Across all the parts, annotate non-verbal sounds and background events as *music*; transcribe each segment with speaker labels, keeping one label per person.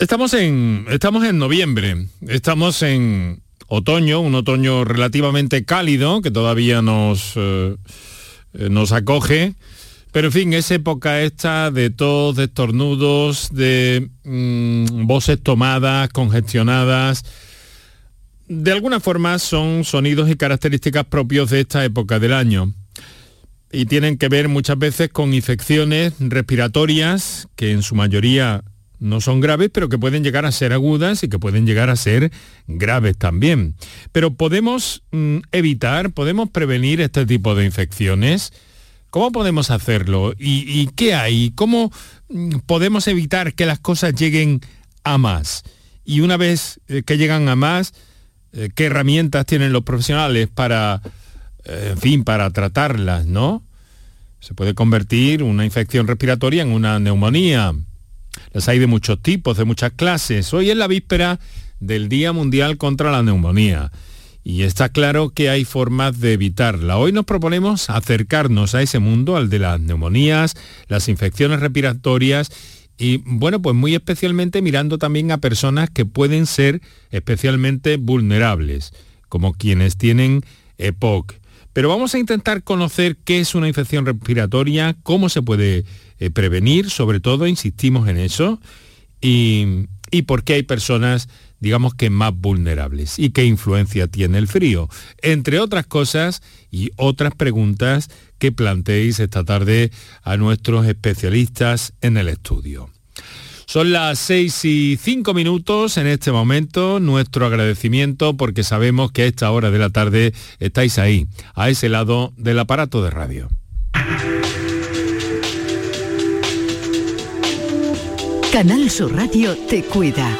Speaker 1: Estamos en, estamos en noviembre, estamos en otoño, un otoño relativamente cálido que todavía nos, eh, nos acoge. Pero en fin, es época esta de tos, de estornudos, de mm, voces tomadas, congestionadas. De alguna forma son sonidos y características propios de esta época del año y tienen que ver muchas veces con infecciones respiratorias que en su mayoría no son graves, pero que pueden llegar a ser agudas y que pueden llegar a ser graves también. Pero podemos mm, evitar, podemos prevenir este tipo de infecciones. ¿Cómo podemos hacerlo? ¿Y, qué hay? ¿Cómo mm, podemos evitar que las cosas lleguen a más? Y una vez eh, que llegan a más, eh, ¿qué herramientas tienen los profesionales para, eh, en fin, para tratarlas, no? Se puede convertir una infección respiratoria en una neumonía las hay de muchos tipos, de muchas clases. Hoy es la víspera del Día Mundial contra la Neumonía y está claro que hay formas de evitarla. Hoy nos proponemos acercarnos a ese mundo, al de las neumonías, las infecciones respiratorias y bueno, pues muy especialmente mirando también a personas que pueden ser especialmente vulnerables, como quienes tienen EPOC. Pero vamos a intentar conocer qué es una infección respiratoria, cómo se puede eh, prevenir, sobre todo, insistimos en eso, y, y por qué hay personas digamos que más vulnerables y qué influencia tiene el frío, entre otras cosas y otras preguntas que planteéis esta tarde a nuestros especialistas en el estudio. Son las seis y cinco minutos en este momento. Nuestro agradecimiento porque sabemos que a esta hora de la tarde estáis ahí, a ese lado del aparato de radio.
Speaker 2: Canal Sur Radio te cuida.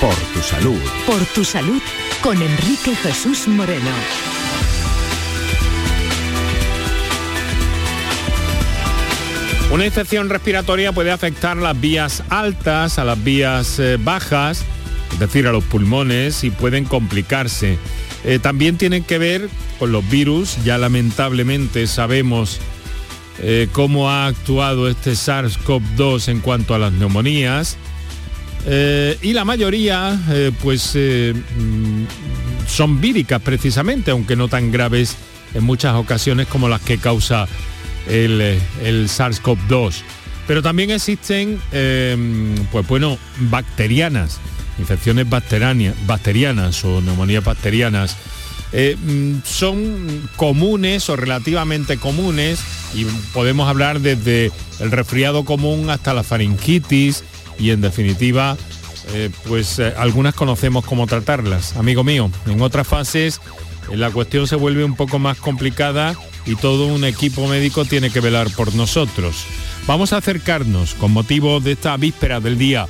Speaker 3: Por tu salud.
Speaker 2: Por tu salud con Enrique Jesús Moreno.
Speaker 1: Una infección respiratoria puede afectar las vías altas a las vías eh, bajas, es decir, a los pulmones, y pueden complicarse. Eh, también tienen que ver con los virus, ya lamentablemente sabemos eh, cómo ha actuado este SARS-CoV-2 en cuanto a las neumonías. Eh, y la mayoría, eh, pues, mm, son víricas precisamente, aunque no tan graves en muchas ocasiones como las que causa el, el SARS-CoV-2. Pero también existen, pues bueno, bacterianas, infecciones bacterianas o neumonías bacterianas eh, mm, son comunes o relativamente comunes y podemos hablar desde el resfriado común hasta la faringitis y en definitiva eh, pues eh, algunas conocemos cómo tratarlas. Amigo mío, en otras fases la cuestión se vuelve un poco más complicada y todo un equipo médico tiene que velar por nosotros. Vamos a acercarnos con motivo de esta víspera del Día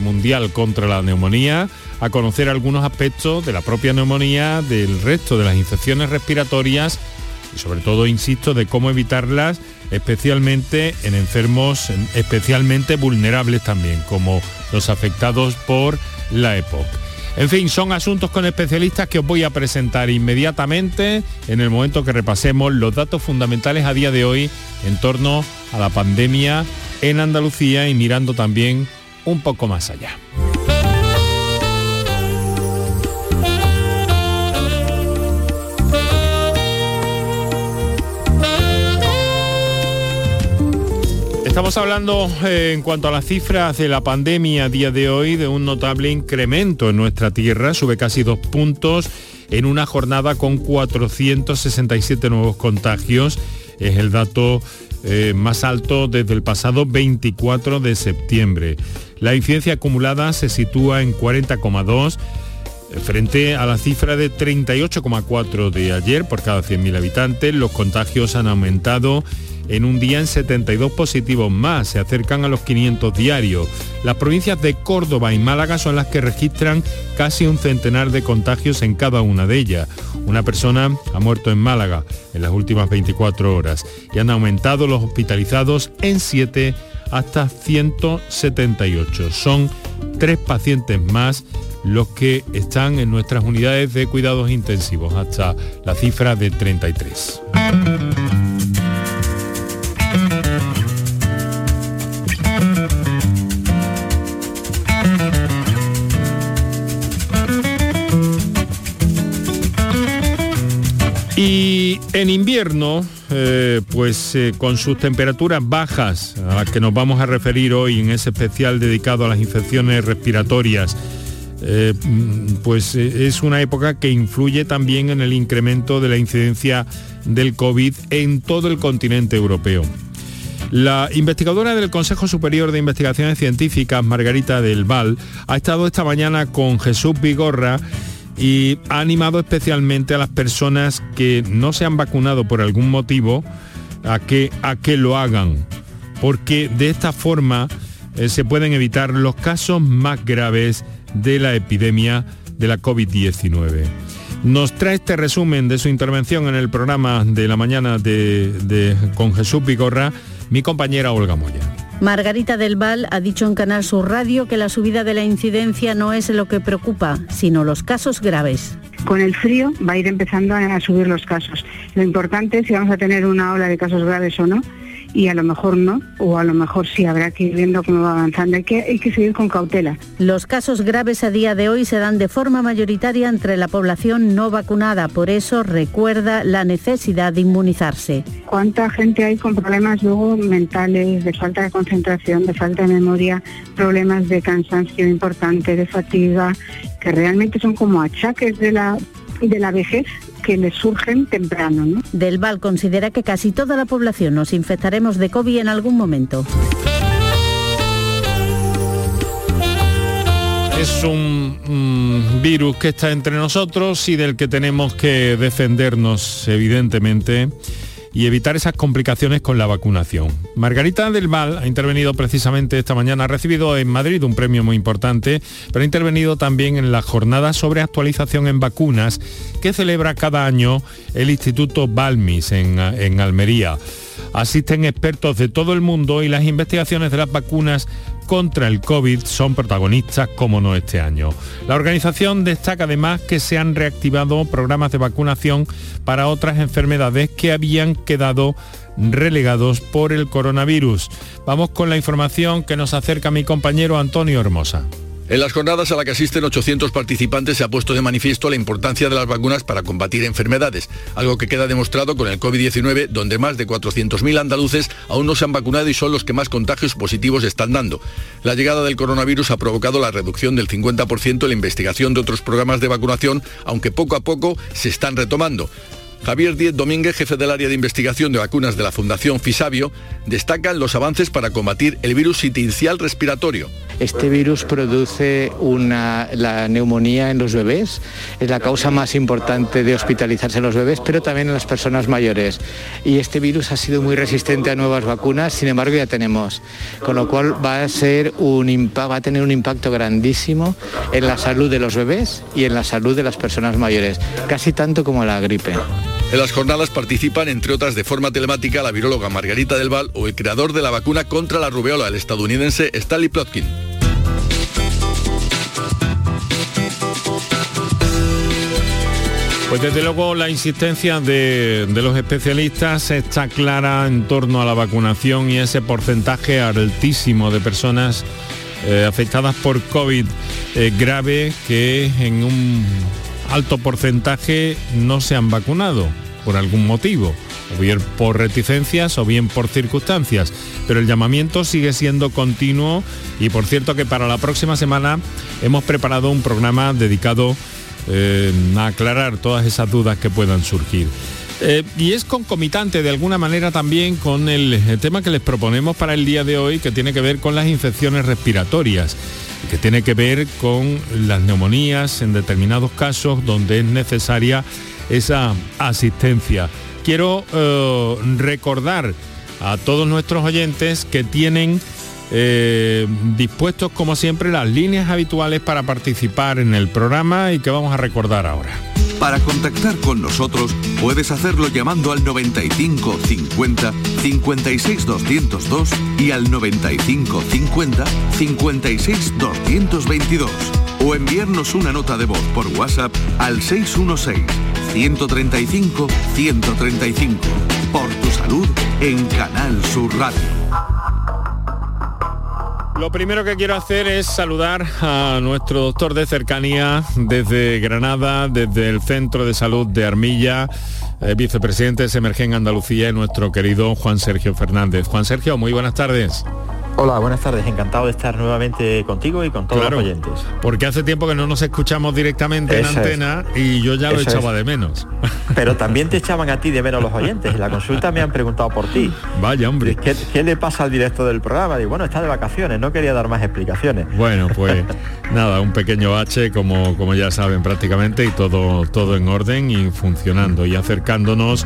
Speaker 1: Mundial contra la Neumonía a conocer algunos aspectos de la propia neumonía, del resto de las infecciones respiratorias y sobre todo, insisto, de cómo evitarlas, especialmente en enfermos especialmente vulnerables también, como los afectados por la EPOC. En fin, son asuntos con especialistas que os voy a presentar inmediatamente en el momento que repasemos los datos fundamentales a día de hoy en torno a la pandemia en Andalucía y mirando también un poco más allá. Estamos hablando eh, en cuanto a las cifras de la pandemia a día de hoy de un notable incremento en nuestra tierra, sube casi dos puntos en una jornada con 467 nuevos contagios. Es el dato eh, más alto desde el pasado 24 de septiembre. La incidencia acumulada se sitúa en 40,2 eh, frente a la cifra de 38,4 de ayer por cada 100.000 habitantes. Los contagios han aumentado en un día en 72 positivos más, se acercan a los 500 diarios. Las provincias de Córdoba y Málaga son las que registran casi un centenar de contagios en cada una de ellas. Una persona ha muerto en Málaga en las últimas 24 horas y han aumentado los hospitalizados en 7 hasta 178. Son tres pacientes más los que están en nuestras unidades de cuidados intensivos, hasta la cifra de 33. Y en invierno, eh, pues eh, con sus temperaturas bajas, a las que nos vamos a referir hoy en ese especial dedicado a las infecciones respiratorias, eh, mm, pues es una época que influye también en el incremento de la incidencia del COVID en todo el continente europeo. La investigadora del Consejo Superior de Investigaciones Científicas, Margarita del Val, ha estado esta mañana con Jesús Vigorra y ha animado especialmente a las personas que no se han vacunado por algún motivo a que, a que lo hagan, porque de esta forma eh, se pueden evitar los casos más graves de la epidemia de la COVID-19. Nos trae este resumen de su intervención en el programa de la mañana de, con Jesús Vigorra mi compañera Olga Moya.
Speaker 4: Margarita del Val ha dicho en Canal Sur Radio que la subida de la incidencia no es lo que preocupa, sino los casos graves.
Speaker 5: Con el frío va a ir empezando a subir los casos. Lo importante es si vamos a tener una ola de casos graves o no y a lo mejor no, o a lo mejor sí, habrá que ir viendo cómo va avanzando. Hay que, hay que seguir con cautela.
Speaker 4: Los casos graves a día de hoy se dan de forma mayoritaria entre la población no vacunada, por eso recuerda la necesidad de inmunizarse.
Speaker 5: ¿Cuánta gente hay con problemas luego mentales, de falta de concentración, de falta de memoria, problemas de cansancio importante, de fatiga, que realmente son como achaques de la, de la vejez que les surgen temprano. ¿no?
Speaker 4: Del Val considera que casi toda la población nos infectaremos de COVID en algún momento.
Speaker 1: Es un virus que está entre nosotros y del que tenemos que defendernos, evidentemente y evitar esas complicaciones con la vacunación. Margarita del Val ha intervenido precisamente esta mañana, ha recibido en Madrid un premio muy importante, pero ha intervenido también en la jornada sobre actualización en vacunas que celebra cada año el Instituto Balmis en, en Almería. Asisten expertos de todo el mundo y las investigaciones de las vacunas contra el COVID son protagonistas, como no este año. La organización destaca además que se han reactivado programas de vacunación para otras enfermedades que habían quedado relegados por el coronavirus. Vamos con la información que nos acerca mi compañero Antonio Hermosa.
Speaker 6: En las jornadas a las que asisten 800 participantes se ha puesto de manifiesto la importancia de las vacunas para combatir enfermedades, algo que queda demostrado con el COVID-19, donde más de 400.000 andaluces aún no se han vacunado y son los que más contagios positivos están dando. La llegada del coronavirus ha provocado la reducción del 50% en la investigación de otros programas de vacunación, aunque poco a poco se están retomando. Javier Díez Domínguez, jefe del área de investigación de vacunas de la Fundación Fisabio, destaca los avances para combatir el virus sitincial respiratorio.
Speaker 7: Este virus produce la neumonía en los bebés, es la causa más importante de hospitalizarse en los bebés, pero también en las personas mayores. Y este virus ha sido muy resistente a nuevas vacunas, sin embargo ya tenemos, con lo cual va a, tener un impacto grandísimo en la salud de los bebés y en la salud de las personas mayores, casi tanto como la gripe.
Speaker 6: En las jornadas participan, entre otras de forma telemática, la viróloga Margarita del Val o el creador de la vacuna contra la rubeola, el estadounidense Stanley Plotkin.
Speaker 1: Pues desde luego la insistencia de, los especialistas está clara en torno a la vacunación y ese porcentaje altísimo de personas eh, afectadas por COVID eh, grave que en un alto porcentaje no se han vacunado por algún motivo, o bien por reticencias o bien por circunstancias. Pero el llamamiento sigue siendo continuo y por cierto que para la próxima semana hemos preparado un programa dedicado eh, aclarar todas esas dudas que puedan surgir. Eh, y es concomitante de alguna manera también con el, tema que les proponemos para el día de hoy, que tiene que ver con las infecciones respiratorias, que tiene que ver con las neumonías en determinados casos donde es necesaria esa asistencia. Quiero eh, recordar a todos nuestros oyentes que tienen eh, dispuestos como siempre las líneas habituales para participar en el programa y que vamos a recordar ahora.
Speaker 3: Para contactar con nosotros puedes hacerlo llamando al 95 50 56 202 y al 95 50 56 222 o enviarnos una nota de voz por WhatsApp al 616 135 135 por tu salud en Canal Sur Radio.
Speaker 1: Lo primero que quiero hacer es saludar a nuestro doctor de cercanía desde Granada, desde el Centro de Salud de Armilla, eh, vicepresidente de Semergen Andalucía y nuestro querido Juan Sergio Fernández. Juan Sergio, muy buenas tardes.
Speaker 8: Hola, buenas tardes. Encantado de estar nuevamente contigo y con todos
Speaker 1: Claro,
Speaker 8: los oyentes.
Speaker 1: Porque hace tiempo que no nos escuchamos directamente en
Speaker 8: Eso es.
Speaker 1: antena y yo ya lo echaba
Speaker 8: es.
Speaker 1: de menos. *laughs*
Speaker 8: Pero también te echaban a ti de menos los oyentes. En la consulta me han preguntado por ti.
Speaker 1: Vaya, hombre.
Speaker 8: ¿Qué, qué le pasa al director del programa? Digo, bueno, está de vacaciones, no quería dar más explicaciones.
Speaker 1: Bueno, pues *laughs* nada, un pequeño H como, como ya saben prácticamente y todo, todo en orden y funcionando y acercándonos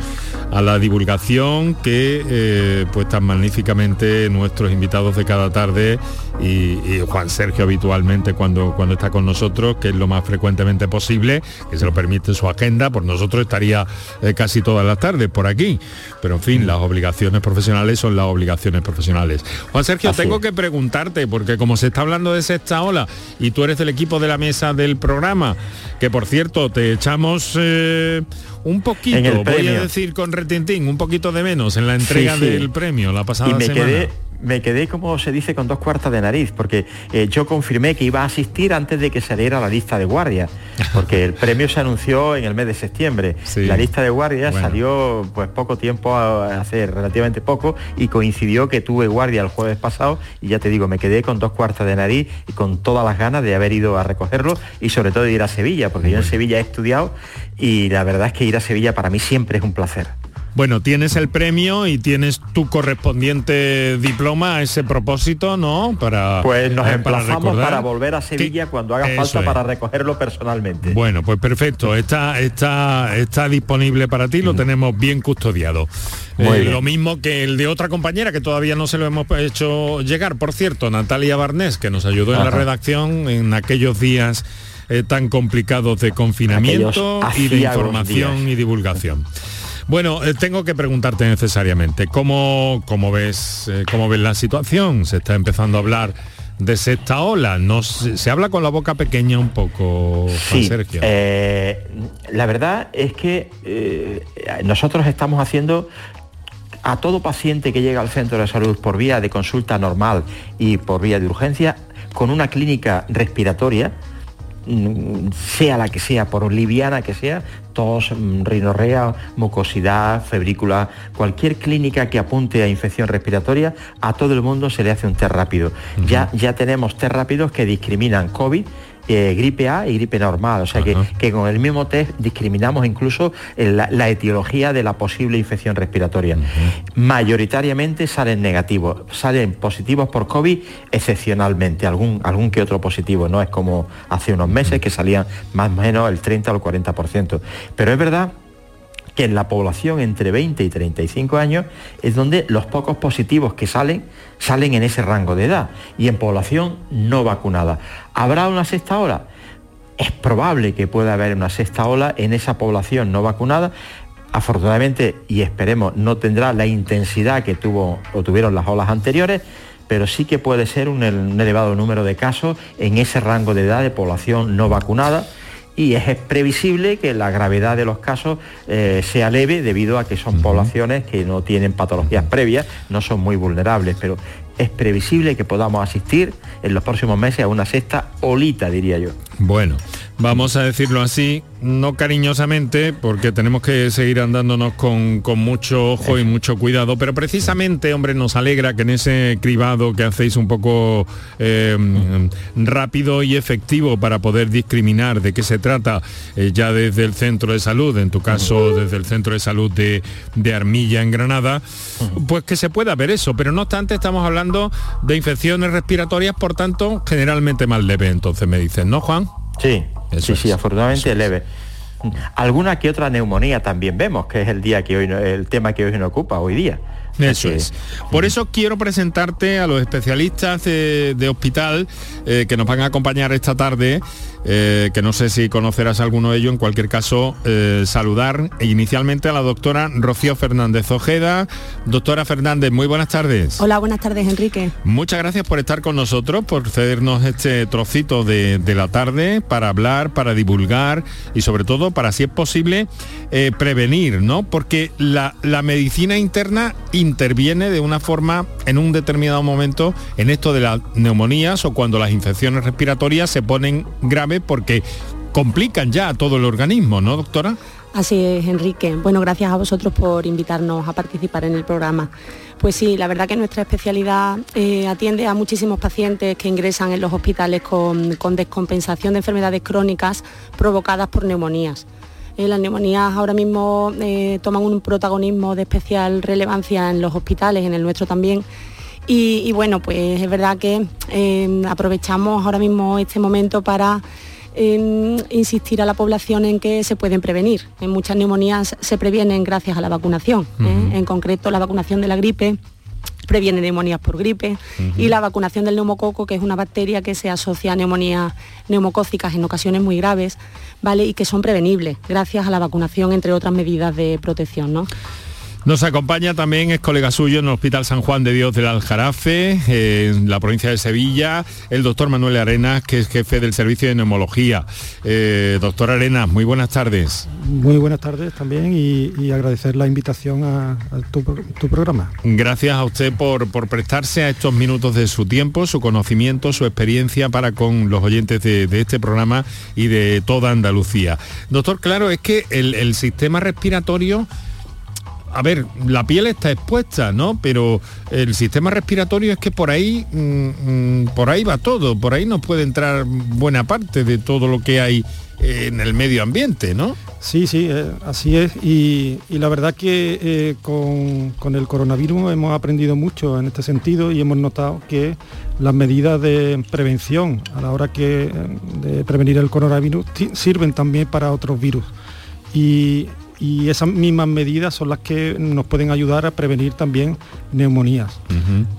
Speaker 1: a la divulgación que eh, pues tan magníficamente nuestros invitados de cada tarde y, y Juan Sergio habitualmente cuando, cuando está con nosotros, que es lo más frecuentemente posible, que se lo permite su agenda, por nosotros estaría eh, casi todas las tardes por aquí. Pero en fin, las obligaciones profesionales son las obligaciones profesionales. Juan Sergio,
Speaker 8: Así
Speaker 1: tengo
Speaker 8: es.
Speaker 1: que preguntarte, porque como se está hablando de sexta ola y tú eres del equipo de la mesa del programa, que por cierto te echamos eh, un poquito, voy a decir con retintín, un poquito de menos en la entrega
Speaker 8: Sí, sí.
Speaker 1: del premio la pasada
Speaker 8: Y me
Speaker 1: semana.
Speaker 8: quedé, me quedé, como se dice, con dos cuartas de nariz, porque eh, yo confirmé que iba a asistir antes de que saliera la lista de guardia, porque el premio se anunció en el mes de septiembre.
Speaker 1: Sí.
Speaker 8: La lista de guardia
Speaker 1: Bueno.
Speaker 8: salió pues poco tiempo, a- hace relativamente poco, y coincidió que tuve guardia el jueves pasado, y ya te digo, me quedé con dos cuartas de nariz y con todas las ganas de haber ido a recogerlo, y sobre todo de ir a Sevilla, porque yo en Sevilla he estudiado, y la verdad es que ir a Sevilla para mí siempre es un placer.
Speaker 1: Bueno, tienes el premio y tienes tu correspondiente diploma a ese propósito, ¿no? Para
Speaker 8: Pues nos
Speaker 1: eh, para
Speaker 8: emplazamos
Speaker 1: recordar
Speaker 8: para volver a Sevilla cuando haga
Speaker 1: Eso
Speaker 8: falta
Speaker 1: es.
Speaker 8: para recogerlo personalmente.
Speaker 1: Bueno, pues perfecto, está, está, está disponible para ti, lo tenemos bien custodiado. Eh,
Speaker 8: bien.
Speaker 1: Lo mismo que el de otra compañera que todavía no se lo hemos hecho llegar, por cierto, Natalia Barnés, que nos ayudó en la redacción en aquellos días eh, tan complicados de confinamiento
Speaker 8: Aquellos
Speaker 1: y de información
Speaker 8: días.
Speaker 1: y divulgación. Bueno, eh, tengo que preguntarte necesariamente, ¿cómo, cómo ves, eh, ¿cómo ves la situación? Se está empezando a hablar de sexta ola, no se, se habla con la boca pequeña un poco,
Speaker 8: Sí,
Speaker 1: Sergio.
Speaker 8: eh, la verdad es que eh, nosotros estamos haciendo a todo paciente que llega al centro de salud por vía de consulta normal y por vía de urgencia, con una clínica respiratoria, sea la que sea, por liviana que sea, tos, mm, rinorrea, mucosidad, febrícula, cualquier clínica que apunte a infección respiratoria, a todo el mundo se le hace un test rápido. ya, ya tenemos test rápidos que discriminan COVID eh, gripe A y gripe normal. O sea que, que con el mismo test discriminamos incluso eh, la, la etiología de la posible infección respiratoria. Mayoritariamente salen negativos, salen positivos por COVID excepcionalmente, algún, algún que otro positivo, no es como hace unos meses que salían más o menos el 30 o el 40%. Pero es verdad que en la población entre 20 y 35 años es donde los pocos positivos que salen salen en ese rango de edad y en población no vacunada. ¿Habrá una sexta ola? Es probable que pueda haber una sexta ola en esa población no vacunada. Afortunadamente, y esperemos, no tendrá la intensidad que tuvo o tuvieron las olas anteriores, pero sí que puede ser un, un elevado número de casos en ese rango de edad de población no vacunada y es previsible que la gravedad de los casos eh, sea leve debido a que son poblaciones que no tienen patologías previas, no son muy vulnerables, pero es previsible que podamos asistir en los próximos meses a una sexta olita, diría yo.
Speaker 1: Bueno, vamos a decirlo así, no cariñosamente, porque tenemos que seguir andándonos con, con mucho ojo y mucho cuidado, pero precisamente, hombre, nos alegra que en ese cribado que hacéis un poco eh, rápido y efectivo para poder discriminar de qué se trata eh, ya desde el centro de salud, en tu caso desde el centro de salud de, de Armilla en Granada, pues que se pueda ver eso, pero no obstante estamos hablando de infecciones respiratorias, por tanto, generalmente más leve, entonces me dicen, ¿no, Juan?
Speaker 8: Sí,
Speaker 1: Eso
Speaker 8: sí,
Speaker 1: es.
Speaker 8: sí, afortunadamente leve. Alguna que otra neumonía también vemos, que es el día que hoy el tema que hoy nos ocupa hoy día.
Speaker 1: Eso es. Por eso quiero presentarte a los especialistas de, de hospital eh, que nos van a acompañar esta tarde, eh, que no sé si conocerás alguno de ellos, en cualquier caso, eh, saludar inicialmente a la doctora Rocío Fernández Ojeda. Doctora Fernández, muy buenas tardes.
Speaker 9: Hola, buenas tardes, Enrique.
Speaker 1: Muchas gracias por estar con nosotros, por cedernos este trocito de, de la tarde para hablar, para divulgar y sobre todo para, si es posible, eh, prevenir, ¿no? Porque la, la medicina interna interviene de una forma en un determinado momento en esto de las neumonías o cuando las infecciones respiratorias se ponen graves porque complican ya a todo el organismo, ¿no, doctora?
Speaker 9: Así es, Enrique. Bueno, gracias a vosotros por invitarnos a participar en el programa. Pues sí, la verdad que nuestra especialidad eh, atiende a muchísimos pacientes que ingresan en los hospitales con, descompensación de enfermedades crónicas provocadas por neumonías. Eh, las neumonías ahora mismo eh, toman un protagonismo de especial relevancia en los hospitales, en el nuestro también. y bueno, pues es verdad que aprovechamos ahora mismo este momento para insistir a la población en que se pueden prevenir. En muchas neumonías se previenen gracias a la vacunación, ¿eh? en concreto la vacunación de la gripe previene neumonías por gripe y la vacunación del neumococo, que es una bacteria que se asocia a neumonías neumocócicas en ocasiones muy graves, ¿vale? Y que son prevenibles gracias a la vacunación, entre otras medidas de protección, ¿no?
Speaker 1: Nos acompaña también, es colega suyo en el Hospital San Juan de Dios del Aljarafe, en la provincia de Sevilla, el doctor Manuel Arenas, que es jefe del servicio de neumología. Eh, doctor Arenas, muy buenas tardes.
Speaker 10: Muy buenas tardes también y, agradecer la invitación a, tu, programa.
Speaker 1: Gracias a usted por, por, prestarse a estos minutos de su tiempo, su conocimiento, su experiencia para con los oyentes de, este programa y de toda Andalucía. Doctor, claro, es que el sistema respiratorio a ver, la piel está expuesta, ¿no? Pero el sistema respiratorio es que por ahí, mm, mm, por ahí va todo, por ahí nos puede entrar buena parte de todo lo que hay en el medio ambiente, ¿no?
Speaker 10: Sí, sí, eh, así es. Y, la verdad que eh, con, el coronavirus hemos aprendido mucho en este sentido y hemos notado que las medidas de prevención a la hora que, de prevenir el coronavirus sirven también para otros virus. Y y esas mismas medidas son las que nos pueden ayudar a prevenir también neumonías.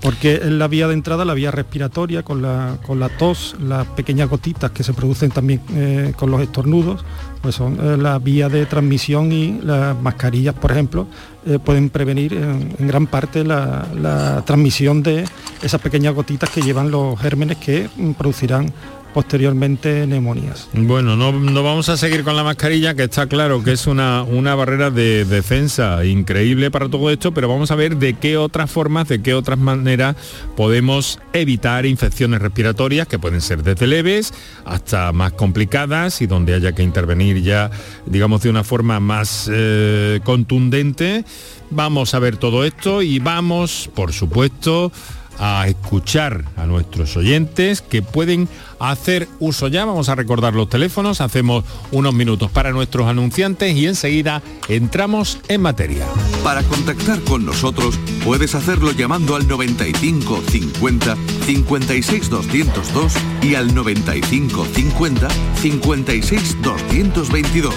Speaker 10: Porque es la vía de entrada, la vía respiratoria, con la, con la tos, las pequeñas gotitas que se producen también eh, con los estornudos, pues son eh, la vía de transmisión y las mascarillas, por ejemplo, eh, pueden prevenir en, gran parte la, la transmisión de esas pequeñas gotitas que llevan los gérmenes que mm, producirán posteriormente neumonías.
Speaker 1: Bueno, no, vamos a seguir con la mascarilla, que está claro que es una, una barrera de defensa increíble para todo esto, pero vamos a ver de qué otras formas, de qué otras maneras podemos evitar infecciones respiratorias, que pueden ser desde leves hasta más complicadas y donde haya que intervenir ya, digamos, de una forma más eh, contundente. Vamos a ver todo esto y vamos, por supuesto, a escuchar a nuestros oyentes que pueden hacer uso ya. Vamos a recordar los teléfonos, hacemos unos minutos para nuestros anunciantes y enseguida entramos en materia.
Speaker 3: Para contactar con nosotros puedes hacerlo llamando al 95 50 56 202 y al 95 50 56 222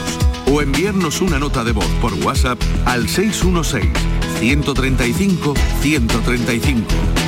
Speaker 3: o enviarnos una nota de voz por WhatsApp al 616 135 135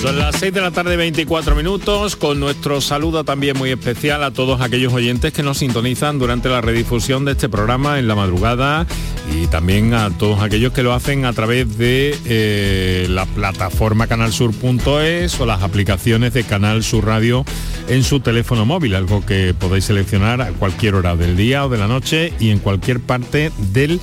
Speaker 1: Son las 6 de la tarde 24 minutos. Con nuestro saludo también muy especial a todos aquellos oyentes que nos sintonizan durante la redifusión de este programa en la madrugada y también a todos aquellos que lo hacen a través de eh, la plataforma canalsur.es o las aplicaciones de Canal Sur Radio en su teléfono móvil, algo que podéis seleccionar a cualquier hora del día o de la noche y en cualquier parte del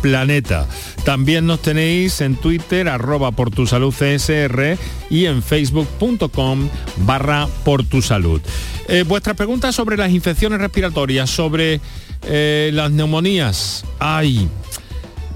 Speaker 1: planeta. También nos tenéis en Twitter, arroba por tu salud CSR y en facebook.com barra por tu salud. Eh, vuestras preguntas sobre las infecciones respiratorias, sobre eh, las neumonías. Ay,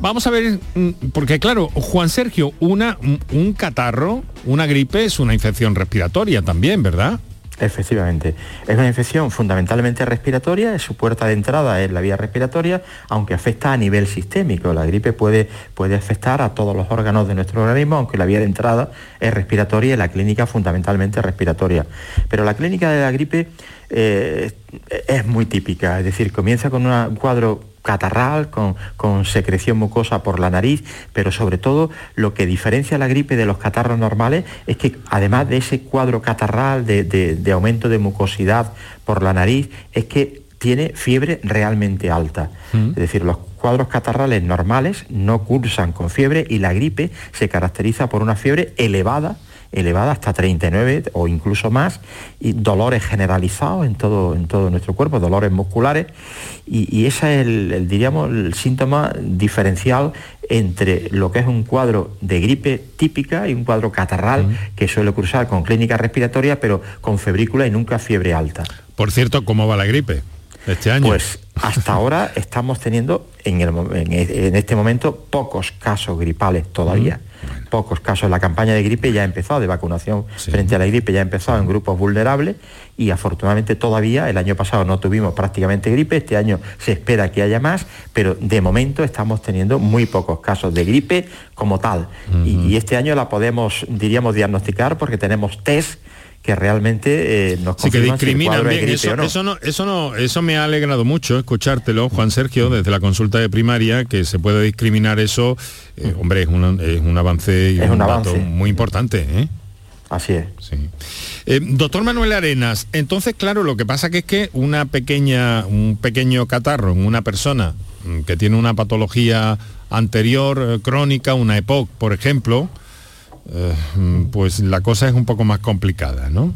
Speaker 1: vamos a ver, mm, porque claro, Juan Sergio, una, un catarro, una gripe es una infección respiratoria también, ¿verdad?
Speaker 8: Efectivamente. Es una infección fundamentalmente respiratoria, su puerta de entrada es la vía respiratoria, aunque afecta a nivel sistémico. La gripe puede, puede afectar a todos los órganos de nuestro organismo, aunque la vía de entrada es respiratoria y la clínica fundamentalmente respiratoria. Pero la clínica de la gripe eh, es muy típica, es decir, comienza con un cuadro catarral, con, secreción mucosa por la nariz, pero sobre todo lo que diferencia la gripe de los catarros normales es que además de ese cuadro catarral de, aumento de mucosidad por la nariz, es que tiene fiebre realmente alta. Mm. Es decir, los cuadros catarrales normales no cursan con fiebre y la gripe se caracteriza por una fiebre elevada elevada hasta 39 o incluso más, y dolores generalizados en todo, en todo nuestro cuerpo, dolores musculares, y, ese es el, diríamos, el síntoma diferencial entre lo que es un cuadro de gripe típica y un cuadro catarral que suele cursar con clínica respiratoria, pero con febrícula y nunca fiebre alta.
Speaker 1: Por cierto, ¿cómo va la gripe? Este año.
Speaker 8: Pues hasta ahora estamos teniendo en, en, este momento pocos casos gripales todavía pocos casos. La campaña de gripe ya ha empezado, de vacunación frente a la gripe ya ha empezado en grupos vulnerables y afortunadamente todavía el año pasado no tuvimos prácticamente gripe, este año se espera que haya más, pero de momento estamos teniendo muy pocos casos de gripe como tal. y, y, este año la podemos, diríamos, diagnosticar porque tenemos test que realmente eh, nos
Speaker 1: sí, que discriminan bien. Eso, no. eso, no. eso no, eso me ha alegrado mucho escuchártelo, Juan Sergio, desde la consulta de primaria, que se puede discriminar eso. Eh, hombre, es un, es un avance y un, avance. muy importante. ¿eh?
Speaker 8: Así es.
Speaker 1: doctor Manuel Arenas, entonces claro, lo que pasa que es que una pequeña, un pequeño catarro en una persona mm, que tiene una patología anterior, crónica, una EPOC, por ejemplo, eh, pues la cosa es un poco más complicada, ¿no?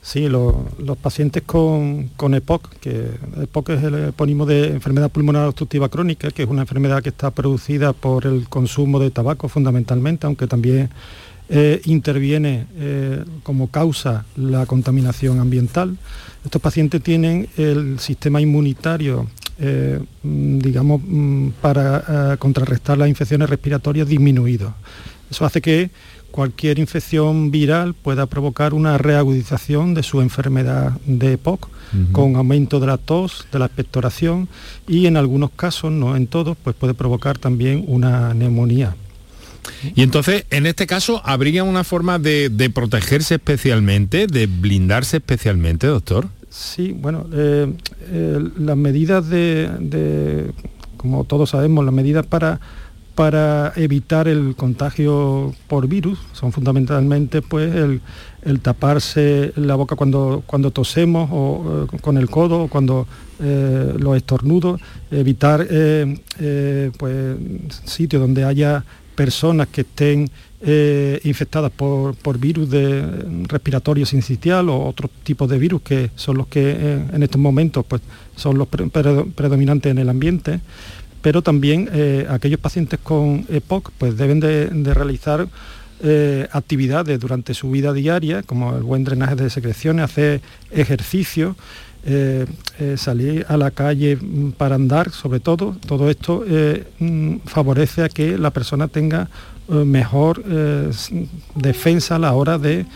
Speaker 10: Sí, los pacientes con, EPOC, que EPOC es el epónimo de enfermedad pulmonar obstructiva crónica, que es una enfermedad que está producida por el consumo de tabaco fundamentalmente, aunque también eh, interviene eh, como causa la contaminación ambiental. Estos pacientes tienen el sistema inmunitario, digamos, mm, para contrarrestar las infecciones respiratorias disminuido. Eso hace que cualquier infección viral pueda provocar una reagudización de su enfermedad de EPOC, con aumento de la tos, de la expectoración y en algunos casos, no en todos, pues puede provocar también una neumonía.
Speaker 1: Y entonces, en este caso, ¿habría una forma de, protegerse especialmente, de blindarse especialmente, doctor?
Speaker 10: Sí, bueno, eh, eh, las medidas de, como todos sabemos, las medidas para para evitar el contagio por virus. Son fundamentalmente pues, el, taparse la boca cuando, cuando tosemos o eh, con el codo o cuando eh, los estornudos, evitar eh, pues, sitios donde haya personas que estén infectadas por, virus de respiratorio sincitial o otros tipos de virus que son los que en estos momentos pues, son los predominantes en el ambiente pero también eh, aquellos pacientes con EPOC pues deben de, realizar eh, actividades durante su vida diaria, como el buen drenaje de secreciones, hacer ejercicio, eh, eh, salir a la calle mm, para andar, sobre todo, todo esto mm, favorece a que la persona tenga mejor defensa a la hora de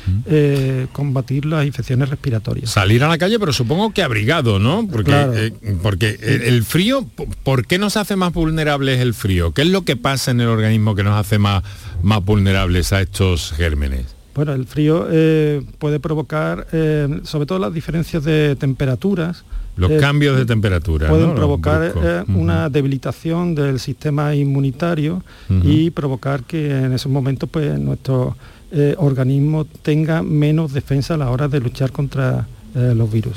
Speaker 10: combatir las infecciones respiratorias.
Speaker 1: Salir a la calle, pero supongo que abrigado, ¿no? Porque, porque el, frío, ¿por qué nos hace más vulnerables el frío? ¿Qué es lo que pasa en el organismo que nos hace más, más vulnerables a estos gérmenes?
Speaker 10: Bueno, el frío eh, puede provocar, eh, sobre todo las diferencias de temperaturas.
Speaker 1: Los eh, cambios de temperatura.
Speaker 10: Pueden provocar una debilitación del sistema inmunitario y provocar que en esos momentos pues, nuestro organismo tenga menos defensa a la hora de luchar contra los virus.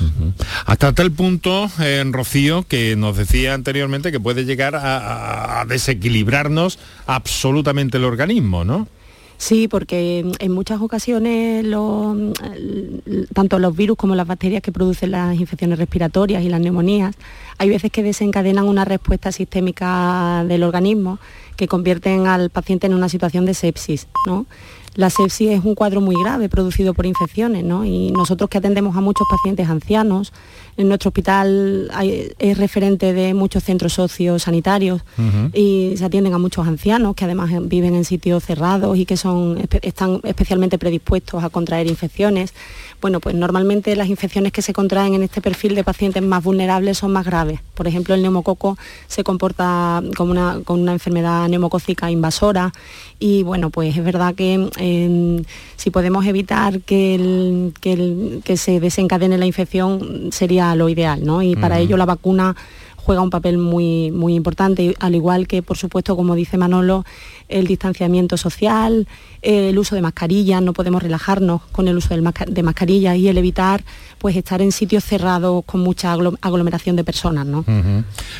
Speaker 1: Hasta tal punto, en Rocío, que nos decía anteriormente que puede llegar a, a desequilibrarnos absolutamente el organismo, ¿no?
Speaker 9: Sí, porque en muchas ocasiones tanto los virus como las bacterias que producen las infecciones respiratorias y las neumonías, hay veces que desencadenan una respuesta sistémica del organismo que convierten al paciente en una situación de sepsis. ¿no? La sepsis es un cuadro muy grave producido por infecciones, ¿no? Y nosotros que atendemos a muchos pacientes ancianos, en nuestro hospital es referente de muchos centros sociosanitarios y se atienden a muchos ancianos que además viven en sitios cerrados y que son, están especialmente predispuestos a contraer infecciones. Bueno, pues normalmente las infecciones que se contraen en este perfil de pacientes más vulnerables son más graves. Por ejemplo, el neumococo se comporta como una, con una enfermedad neumocócica invasora y bueno, pues es verdad que em, si podemos evitar que, que, se desencadene la infección sería lo ideal, ¿no? Y para ello la vacuna juega un papel muy, muy importante, al igual que, por supuesto, como dice Manolo, el distanciamiento social, el uso de mascarillas, no podemos relajarnos con el uso de mascarillas y el evitar pues estar en sitios cerrados con mucha aglomeración de personas. ¿no?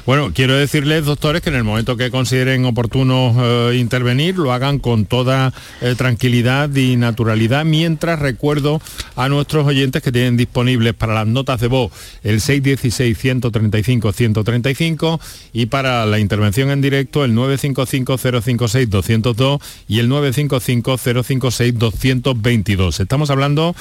Speaker 1: Bueno, quiero decirles, doctores, que en el momento que consideren oportuno eh, intervenir, lo hagan con toda eh, tranquilidad y naturalidad, mientras recuerdo a nuestros oyentes que tienen disponibles para las notas de voz el 616-135-135 y para la intervención en directo el 955-056-202 y el 955-056-222. Estamos hablando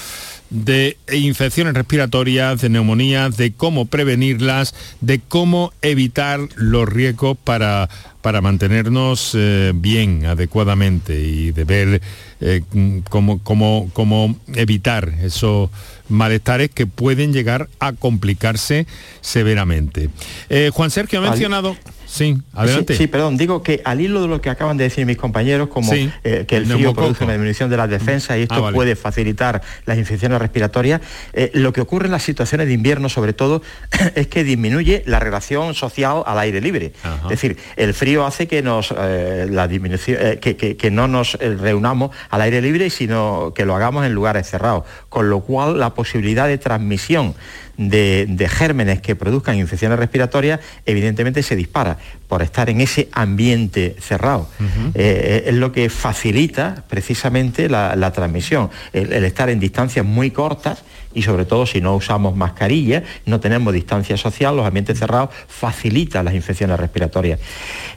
Speaker 1: de infecciones respiratorias, de neumonías, de cómo prevenirlas, de cómo evitar los riesgos para, para mantenernos eh, bien, adecuadamente y de ver eh, cómo, cómo, evitar esos malestares que pueden llegar a complicarse severamente. Eh, Juan Sergio ha mencionado... Sí, adelante.
Speaker 8: Sí, perdón, digo que al hilo de lo que acaban de decir mis compañeros, como eh, que el frío produce una disminución de las defensas y esto ah, puede facilitar las infecciones respiratorias, eh, lo que ocurre en las situaciones de invierno sobre todo *clears throat* es que disminuye la relación social al aire libre. Es decir, el frío hace que nos eh, la disminución, que, no nos reunamos al aire libre, sino que lo hagamos en lugares cerrados, con lo cual la posibilidad de transmisión de, gérmenes que produzcan infecciones respiratorias, evidentemente se dispara por estar en ese ambiente cerrado. Eh, es lo que facilita precisamente la, transmisión, el, estar en distancias muy cortas y sobre todo si no usamos mascarilla, no tenemos distancia social, los ambientes cerrados facilitan las infecciones respiratorias.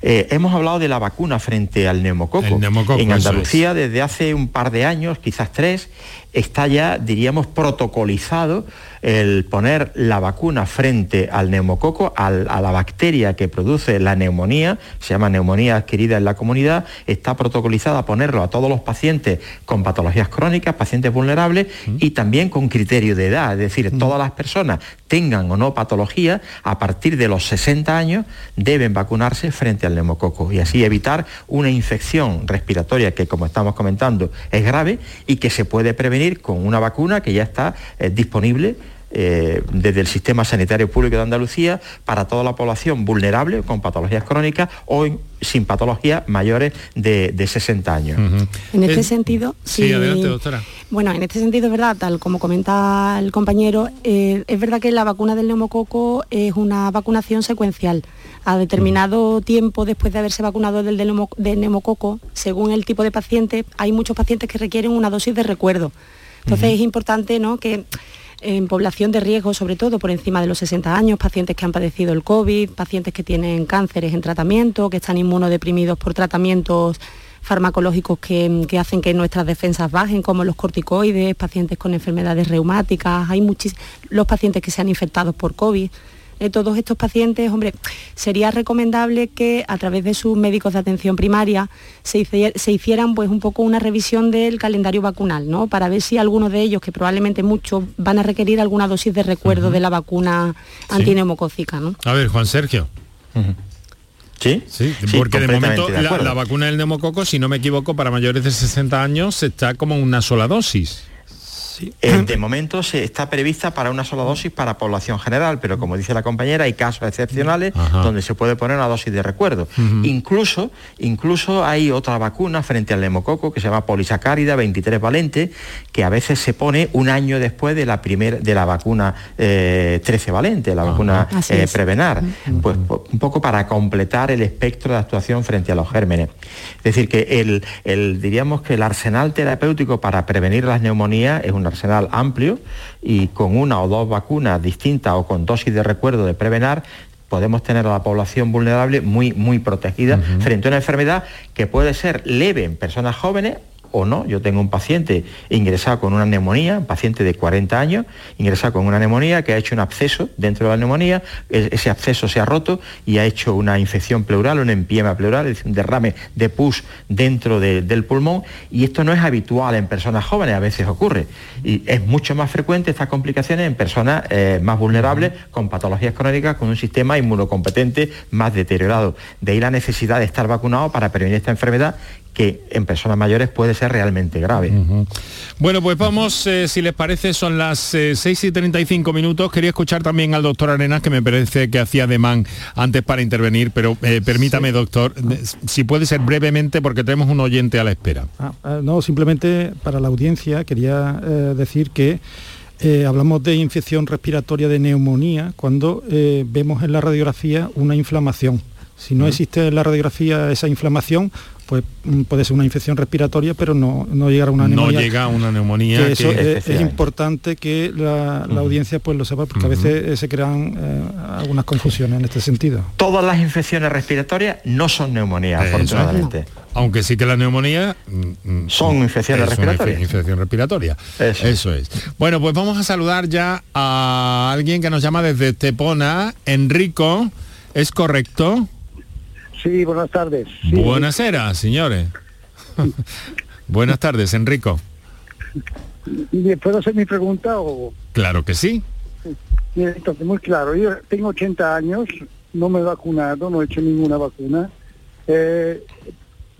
Speaker 8: Eh, hemos hablado de la vacuna frente al neumococo. en Andalucía desde hace un par de años, quizás tres, está ya, diríamos, protocolizado el poner la vacuna frente al neumococo, a la bacteria que produce la neumonía, se llama neumonía adquirida en la comunidad, está protocolizada ponerlo a todos los pacientes con patologías crónicas, pacientes vulnerables y también con criterio de edad, es decir, todas las personas tengan o no patología, a partir de los 60 años deben vacunarse frente al neumococo y así evitar una infección respiratoria que, como estamos comentando, es grave y que se puede prevenir con una vacuna que ya está eh, disponible eh, desde el sistema sanitario público de Andalucía para toda la población vulnerable con patologías crónicas o sin patologías mayores de, 60 años.
Speaker 9: En este sentido,
Speaker 1: sí, adelante, doctora.
Speaker 9: Bueno, en este sentido es verdad, tal como comenta el compañero, eh, es verdad que la vacuna del neumococo es una vacunación secuencial. A determinado tiempo después de haberse vacunado del, del neumococo, según el tipo de paciente, hay muchos pacientes que requieren una dosis de recuerdo. Entonces es importante ¿no? que en población de riesgo, sobre todo por encima de los 60 años, pacientes que han padecido el COVID, pacientes que tienen cánceres en tratamiento, que están inmunodeprimidos por tratamientos farmacológicos que, hacen que nuestras defensas bajen, como los corticoides, pacientes con enfermedades reumáticas, hay muchísimos, los pacientes que se han infectado por COVID de todos estos pacientes, hombre, sería recomendable que a través de sus médicos de atención primaria se, hicieran pues un poco una revisión del calendario vacunal, ¿no? Para ver si algunos de ellos, que probablemente muchos, van a requerir alguna dosis de recuerdo de la vacuna antineumocócica, ¿no?
Speaker 1: A ver, Juan Sergio.
Speaker 8: ¿Sí?
Speaker 1: Sí, porque de momento la, vacuna del neumococo, si no me equivoco, para mayores de 60 años está como una sola dosis.
Speaker 8: Eh, *laughs* de momento se está prevista para una sola dosis para población general, pero como dice la compañera, hay casos excepcionales donde se puede poner una dosis de recuerdo. Incluso, incluso hay otra vacuna frente al neumococo que se llama polisacárida 23 valente, que a veces se pone un año después de la primera de la vacuna 13 eh, valente, la vacuna eh, Prevenar, pues un poco para completar el espectro de actuación frente a los gérmenes. Es decir, que el, el diríamos que el arsenal terapéutico para prevenir las neumonías es una arsenal amplio y con una o dos vacunas distintas o con dosis de recuerdo de prevenar podemos tener a la población vulnerable muy, muy protegida frente a una enfermedad que puede ser leve en personas jóvenes o no. Yo tengo un paciente ingresado con una neumonía, un paciente de 40 años, ingresado con una neumonía que ha hecho un absceso dentro de la neumonía, ese absceso se ha roto y ha hecho una infección pleural, un empiema pleural, es un derrame de pus dentro del pulmón y esto no es habitual en personas jóvenes, a veces ocurre. Y es mucho más frecuente estas complicaciones en personas eh, más vulnerables, con patologías crónicas, con un sistema inmunocompetente más deteriorado. De ahí la necesidad de estar vacunado para prevenir esta enfermedad que en personas mayores puede ser realmente grave.
Speaker 1: Bueno, pues vamos, eh, si les parece, son las 6 eh, y 35 minutos. Quería escuchar también al doctor Arenas, que me parece que hacía demán antes para intervenir, pero eh, permítame, doctor, si puede ser brevemente, porque tenemos un oyente a la espera.
Speaker 10: Ah, ah, no, simplemente para la audiencia quería decir que hablamos de infección respiratoria de neumonía cuando vemos en la radiografía una inflamación. Si no existe en la radiografía esa inflamación, pues mm, puede ser una infección respiratoria, pero no, no llegar a una neumonía.
Speaker 1: No llega a una neumonía.
Speaker 10: Que eso es, importante que la, audiencia pues lo sepa, porque a veces eh, se crean eh, algunas confusiones en este sentido.
Speaker 8: Todas las infecciones respiratorias no son neumonías, afortunadamente.
Speaker 1: Aunque sí que la neumonía mm,
Speaker 8: mm, son infecciones respiratorias.
Speaker 1: infección respiratoria. Eso. es. Bueno, pues vamos a saludar ya a alguien que nos llama desde Tepona, Enrico. ¿Es correcto?
Speaker 11: Sí, buenas tardes.
Speaker 1: Buenas señores. *laughs* buenas tardes, Enrico.
Speaker 11: ¿Puedo hacer mi pregunta o...?
Speaker 1: Claro que sí.
Speaker 11: Entonces, muy claro, yo tengo 80 años, no me he vacunado, no he hecho ninguna vacuna. Eh,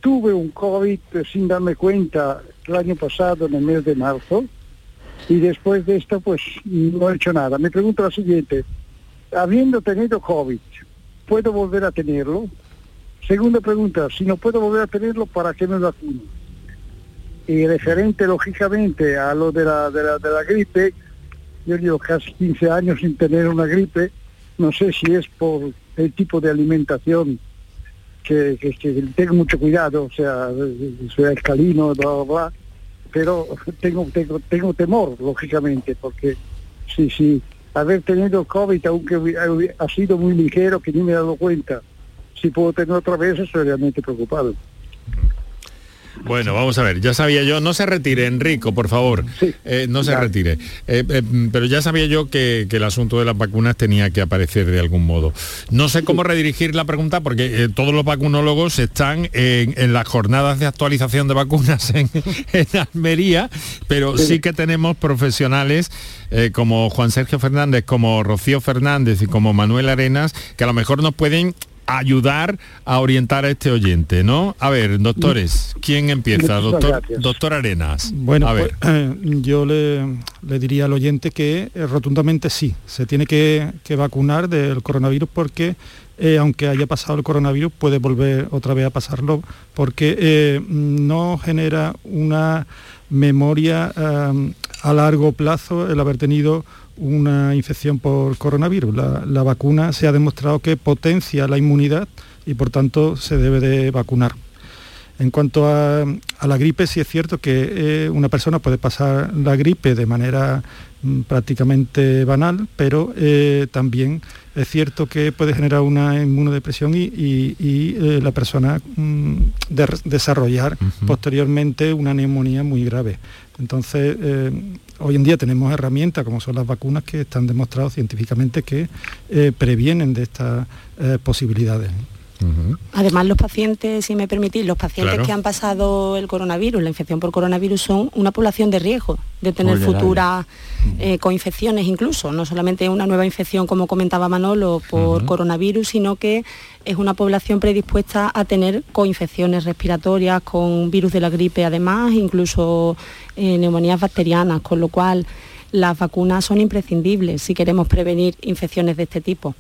Speaker 11: tuve un COVID sin darme cuenta el año pasado, en el mes de marzo, y después de esto, pues no he hecho nada. Me pregunto lo siguiente, habiendo tenido COVID, ¿puedo volver a tenerlo? Segunda pregunta, si no puedo volver a tenerlo, ¿para qué me vacuno? Y referente, lógicamente, a lo de la, de la, gripe, yo llevo casi 15 años sin tener una gripe, no sé si es por el tipo de alimentación que, tengo mucho cuidado, o sea, soy alcalino, bla, bla, bla, pero tengo, tengo, tengo temor, lógicamente, porque sí, sí, haber tenido COVID, aunque ha sido muy ligero, que ni me he dado cuenta, si puedo tener otra vez, estoy realmente preocupado.
Speaker 1: Bueno, vamos a ver, ya sabía yo, no se retire, Enrico, por favor, eh, no se retire. Eh, eh, pero ya sabía yo que, el asunto de las vacunas tenía que aparecer de algún modo. No sé cómo redirigir la pregunta porque todos los vacunólogos están en, las jornadas de actualización de vacunas en, *laughs* Almería, pero sí. que tenemos profesionales como Juan Sergio Fernández, como Rocío Fernández y como Manuel Arenas, que a lo mejor nos pueden ayudar a orientar a este oyente, ¿no? A ver, doctores, ¿quién empieza? Doctor, doctor Arenas.
Speaker 10: Bueno, a ver. Pues, eh, yo le, diría al oyente que eh, rotundamente sí, se tiene que, vacunar del coronavirus porque eh, aunque haya pasado el coronavirus, puede volver otra vez a pasarlo porque no genera una memoria a largo plazo el haber tenido una infección por coronavirus. La, vacuna se ha demostrado que potencia la inmunidad y por tanto se debe de vacunar. En cuanto a, la gripe, sí es cierto que eh, una persona puede pasar la gripe de manera prácticamente banal, pero eh, también es cierto que puede generar una inmunodepresión y, eh, la persona mm, desarrollar posteriormente una neumonía muy grave. Entonces, hoy en día tenemos herramientas como son las vacunas que están demostrados científicamente que previenen de estas posibilidades.
Speaker 9: Además, los pacientes, si me permitís, los pacientes que han pasado el coronavirus, la infección por coronavirus, son una población de riesgo de tener futuras eh, coinfecciones incluso, no solamente una nueva infección, como comentaba Manolo, por coronavirus, sino que es una población predispuesta a tener coinfecciones respiratorias con virus de la gripe, además, incluso eh, neumonías bacterianas, con lo cual las vacunas son imprescindibles si queremos prevenir infecciones de este tipo.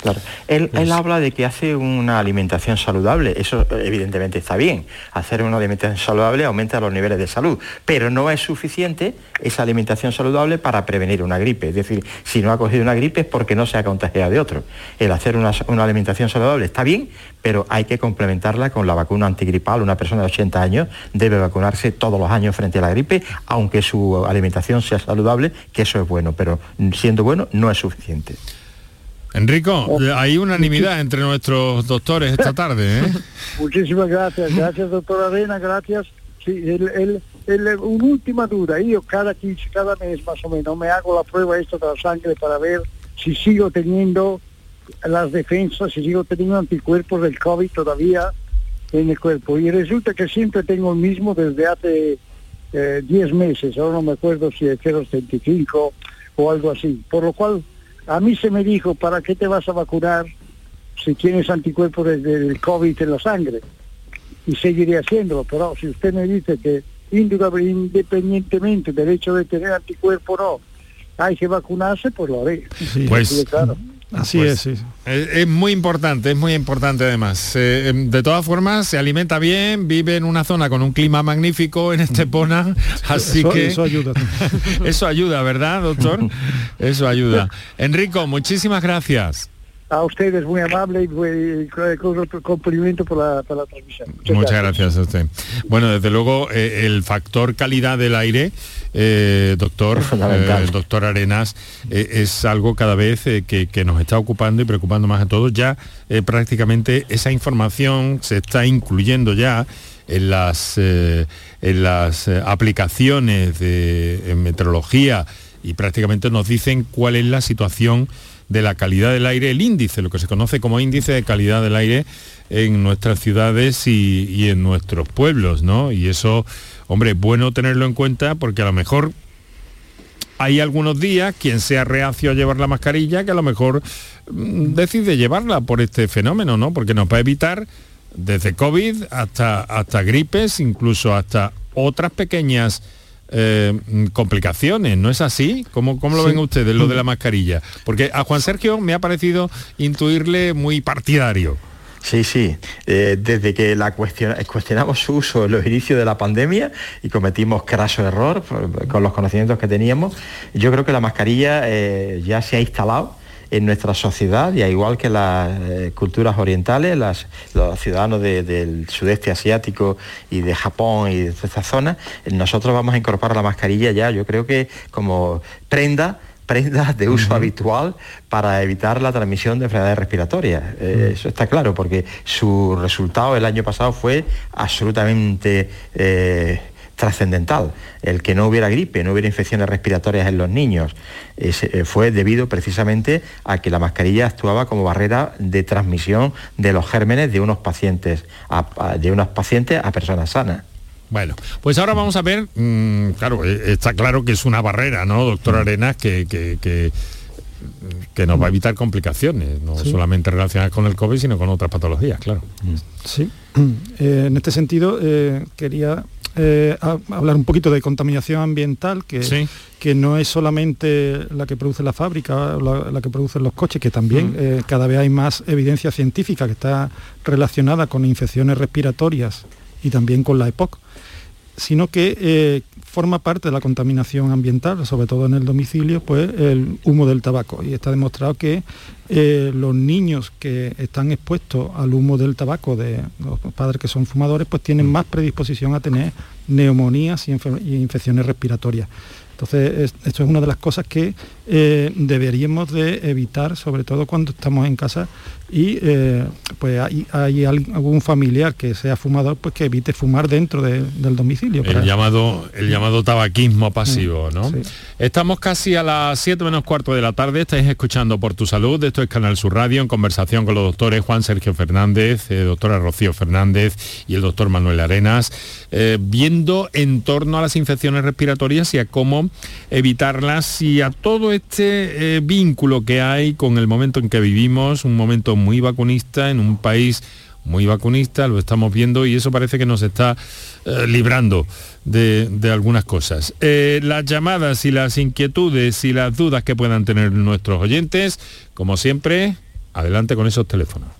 Speaker 8: Claro. Él, habla de que hace una alimentación saludable. Eso evidentemente está bien. Hacer una alimentación saludable aumenta los niveles de salud. Pero no es suficiente esa alimentación saludable para prevenir una gripe. Es decir, si no ha cogido una gripe es porque no se ha contagiado de otro. El hacer una, alimentación saludable está bien, pero hay que complementarla con la vacuna antigripal. Una persona de 80 años debe vacunarse todos los años frente a la gripe, aunque su alimentación sea saludable, que eso es bueno, pero siendo bueno no es suficiente.
Speaker 1: Enrico, oh. hay unanimidad entre nuestros doctores esta tarde. ¿eh? *laughs*
Speaker 11: Muchísimas gracias, gracias doctora Arena, gracias. Sí, el, una última duda, yo cada 15, cada mes más o menos me hago la prueba esta de la sangre para ver si sigo teniendo las defensas, si sigo teniendo anticuerpos del COVID todavía en el cuerpo. Y resulta que siempre tengo el mismo desde hace 10 eh, meses, ahora no me acuerdo si es 0,75 o algo así. Por lo cual a mí se me dijo, ¿para qué te vas a vacunar si tienes anticuerpos del COVID en la sangre? Y seguiré haciéndolo, pero si usted me dice que independientemente del hecho de tener anticuerpo no, hay que vacunarse, pues lo haré.
Speaker 1: Pues, Así pues, es, es, muy importante, es muy importante además. Eh, em, de todas formas, se alimenta bien, vive en una zona con un clima magnífico en Estepona, así que...
Speaker 10: Eso ayuda. *laughs*
Speaker 1: eso ayuda, ¿verdad, doctor? *laughs* Eso ayuda. Enrico, muchísimas gracias.
Speaker 11: A ustedes muy amable y con otro cumplimiento por la, transmisión.
Speaker 1: Muchas, gracias. a usted. Bueno, desde luego, eh, el factor calidad del aire eh, doctor, eh, doctor Arenas, eh, es algo cada vez que, nos está ocupando y preocupando más a todos. Ya prácticamente esa información se está incluyendo ya en las, en las aplicaciones de meteorología y prácticamente nos dicen cuál es la situación de la calidad del aire, el índice, lo que se conoce como índice de calidad del aire en nuestras ciudades y, en nuestros pueblos, ¿no? Y eso hombre, bueno tenerlo en cuenta porque a lo mejor hay algunos días quien sea reacio a llevar la mascarilla que a lo mejor mm, decide llevarla por este fenómeno, ¿no? Porque nos va a evitar desde COVID hasta, hasta gripes, incluso hasta otras pequeñas eh, complicaciones, ¿no es así? ¿Cómo, cómo lo ven ustedes, lo de la mascarilla? Porque a Juan Sergio me ha parecido intuirle muy partidario.
Speaker 8: Sí, sí. Eh, desde que la cuestionamos su uso en los inicios de la pandemia y cometimos craso error con los conocimientos que teníamos, yo creo que la mascarilla eh, ya se ha instalado en nuestra sociedad y igual que las eh, culturas orientales, los ciudadanos del sudeste asiático y de Japón y de esta zona, nosotros vamos a incorporar la mascarilla ya, yo creo que como prenda prendas de uso habitual para evitar la transmisión de enfermedades respiratorias. Eh, eso está claro, porque su resultado el año pasado fue absolutamente eh, trascendental. El que no hubiera gripe, no hubiera infecciones respiratorias en los niños, eh, fue debido precisamente a que la mascarilla actuaba como barrera de transmisión de los gérmenes de unos pacientes de unos pacientes a personas sanas.
Speaker 1: Bueno, pues ahora vamos a ver, mm, claro, eh, está claro que es una barrera, ¿no, doctor mm. Arenas, que, que, nos va a evitar complicaciones, no solamente relacionadas con el COVID, sino con otras patologías, claro.
Speaker 10: Mm. Sí, *clears throat* eh, en este sentido eh, quería hablar un poquito de contaminación ambiental, que, que no es solamente la que produce la fábrica, la, la que producen los coches, que también cada vez hay más evidencia científica que está relacionada con infecciones respiratorias y también con la EPOC sino que eh, forma parte de la contaminación ambiental, sobre todo en el domicilio, pues el humo del tabaco. Y está demostrado que eh, los niños que están expuestos al humo del tabaco de los padres que son fumadores, pues tienen más predisposición a tener neumonías y, infecciones respiratorias. Entonces, esto es una de las cosas que eh, deberíamos de evitar, sobre todo cuando estamos en casa y eh, pues hay, algún familiar que sea fumador pues que evite fumar dentro del domicilio.
Speaker 1: El, llamado, el llamado tabaquismo pasivo, mm, ¿no? Estamos casi a las 7 menos cuarto de la tarde, estáis escuchando Por Tu Salud, esto es Canal Sur Radio, en conversación con los doctores Juan Sergio Fernández, eh, doctora Rocío Fernández y el doctor Manuel Arenas, eh, viendo en torno a las infecciones respiratorias y a cómo evitarlas y a todo este vínculo que hay con el momento en que vivimos, un momento muy vacunista, en un país muy vacunista, lo estamos viendo y eso parece que nos está eh, librando de, algunas cosas. Eh, las llamadas y las inquietudes y las dudas que puedan tener nuestros oyentes, como siempre, adelante con esos teléfonos.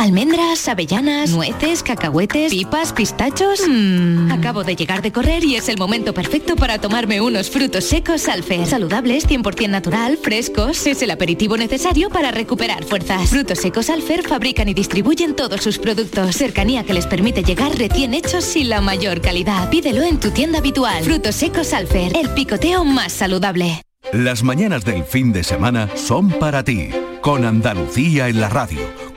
Speaker 2: Almendras, avellanas, nueces, cacahuetes, pipas, pistachos. Mm. Acabo de llegar de correr y es el momento perfecto para tomarme unos frutos secos Alfer. Saludables, 100% natural, frescos. Es el aperitivo necesario para recuperar fuerzas. Frutos secos Alfer fabrican y distribuyen todos sus productos. Cercanía que les permite llegar recién hechos y la mayor calidad. Pídelo en tu tienda habitual. Frutos secos Alfer, el picoteo más saludable.
Speaker 3: Las mañanas del fin de semana son para ti, con Andalucía en la radio,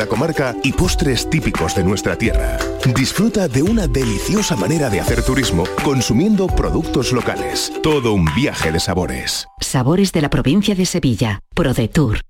Speaker 12: la comarca y postres típicos de nuestra tierra. Disfruta de una deliciosa manera de hacer turismo consumiendo productos locales. Todo un viaje de sabores.
Speaker 2: Sabores de la provincia de Sevilla. ProDetour.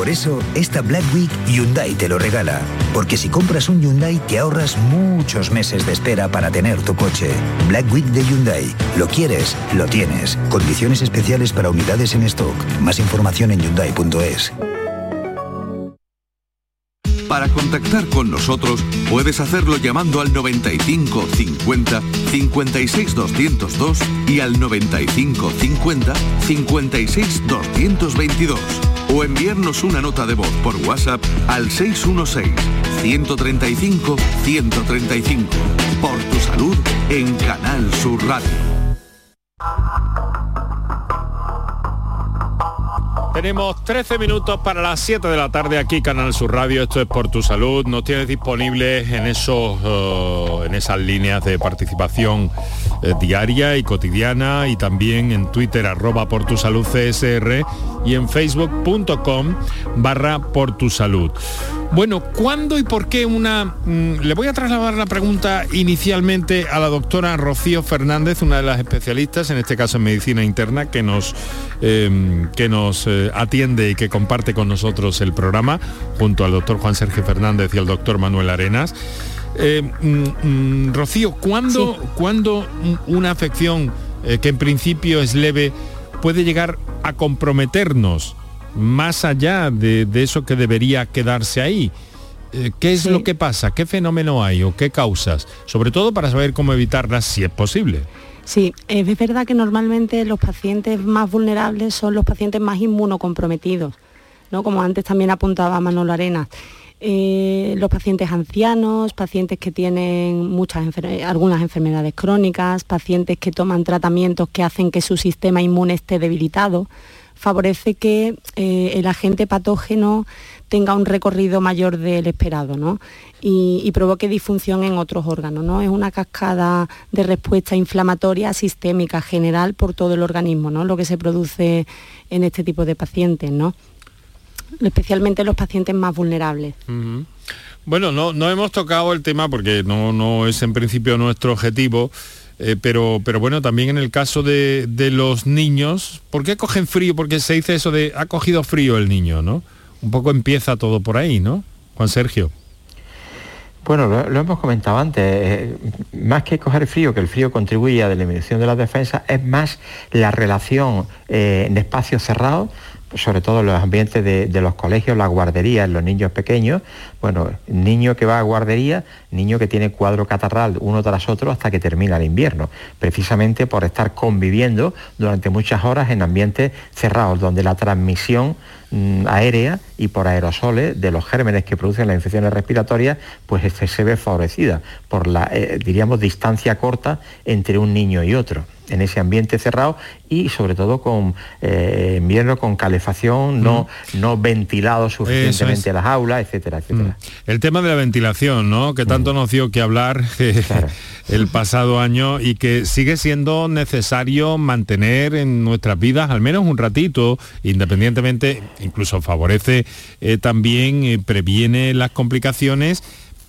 Speaker 13: Por eso, esta Black Week Hyundai te lo regala. Porque si compras un Hyundai te ahorras muchos meses de espera para tener tu coche. Black Week de Hyundai. Lo quieres, lo tienes. Condiciones especiales para unidades en stock. Más información en hyundai.es.
Speaker 3: Para contactar con nosotros puedes hacerlo llamando al 95 50 56 202 y al 95 50 56 222 o enviarnos una nota de voz por WhatsApp al 616-135-135. Por tu salud en Canal Sur Radio.
Speaker 1: Tenemos 13 minutos para las 7 de la tarde aquí Canal Sur Radio, esto es por tu salud, nos tienes disponibles en esos eh, en esas líneas de participación eh, diaria y cotidiana y también en Twitter arroba por y en facebook.com barra por tu salud. Bueno, ¿cuándo y por qué una... Mm, le voy a trasladar la pregunta inicialmente a la doctora Rocío Fernández, una de las especialistas, en este caso en medicina interna, que nos, em, que nos eh, atiende y que comparte con nosotros el programa, junto al doctor Juan Sergio Fernández y al doctor Manuel Arenas. Eh, mm, mm, Rocío, ¿cuándo, ¿cuándo una afección eh, que en principio es leve puede llegar a comprometernos más allá de, eso que debería quedarse ahí? Eh, ¿Qué es lo que pasa? ¿Qué fenómeno hay o qué causas? Sobre todo para saber cómo evitarlas si es posible.
Speaker 9: Sí, es verdad que normalmente los pacientes más vulnerables son los pacientes más inmunocomprometidos, ¿no? como antes también apuntaba Manolo Arenas. Eh, los pacientes ancianos, pacientes que tienen muchas algunas enfermedades crónicas, pacientes que toman tratamientos que hacen que su sistema inmune esté debilitado, favorece que eh, el agente patógeno tenga un recorrido mayor del esperado y, provoque disfunción en otros órganos. ¿no? Es una cascada de respuesta inflamatoria sistémica general por todo el organismo, ¿no? lo que se produce en este tipo de pacientes. ¿no? Especialmente los pacientes más vulnerables.
Speaker 1: Bueno, no, no hemos tocado el tema porque no, no es en principio nuestro objetivo, eh, pero, pero bueno, también en el caso de, los niños, ¿por qué cogen frío? Porque se dice eso de ha cogido frío el niño, ¿no? Un poco empieza todo por ahí, ¿no? Juan Sergio.
Speaker 8: Bueno, lo, hemos comentado antes, eh, más que coger frío, que el frío contribuye a la eliminación de las defensas, es más la relación eh, en espacios cerrados sobre todo en los ambientes de, los colegios, las guarderías, los niños pequeños, bueno, niño que va a guardería, niño que tiene cuadro catarral uno tras otro hasta que termina el invierno, precisamente por estar conviviendo durante muchas horas en ambientes cerrados, donde la transmisión mm, aérea y por aerosoles de los gérmenes que producen las infecciones respiratorias, pues este se ve favorecida por la, eh, diríamos, distancia corta entre un niño y otro en ese ambiente cerrado y sobre todo con eh, invierno con calefacción, no, no ventilado suficientemente las aulas, etcétera, etcétera.
Speaker 1: Mm. El tema de la ventilación, ¿no? Que tanto nos dio que hablar *laughs* el pasado año y que sigue siendo necesario mantener en nuestras vidas al menos un ratito, independientemente, incluso favorece eh, también, eh, previene las complicaciones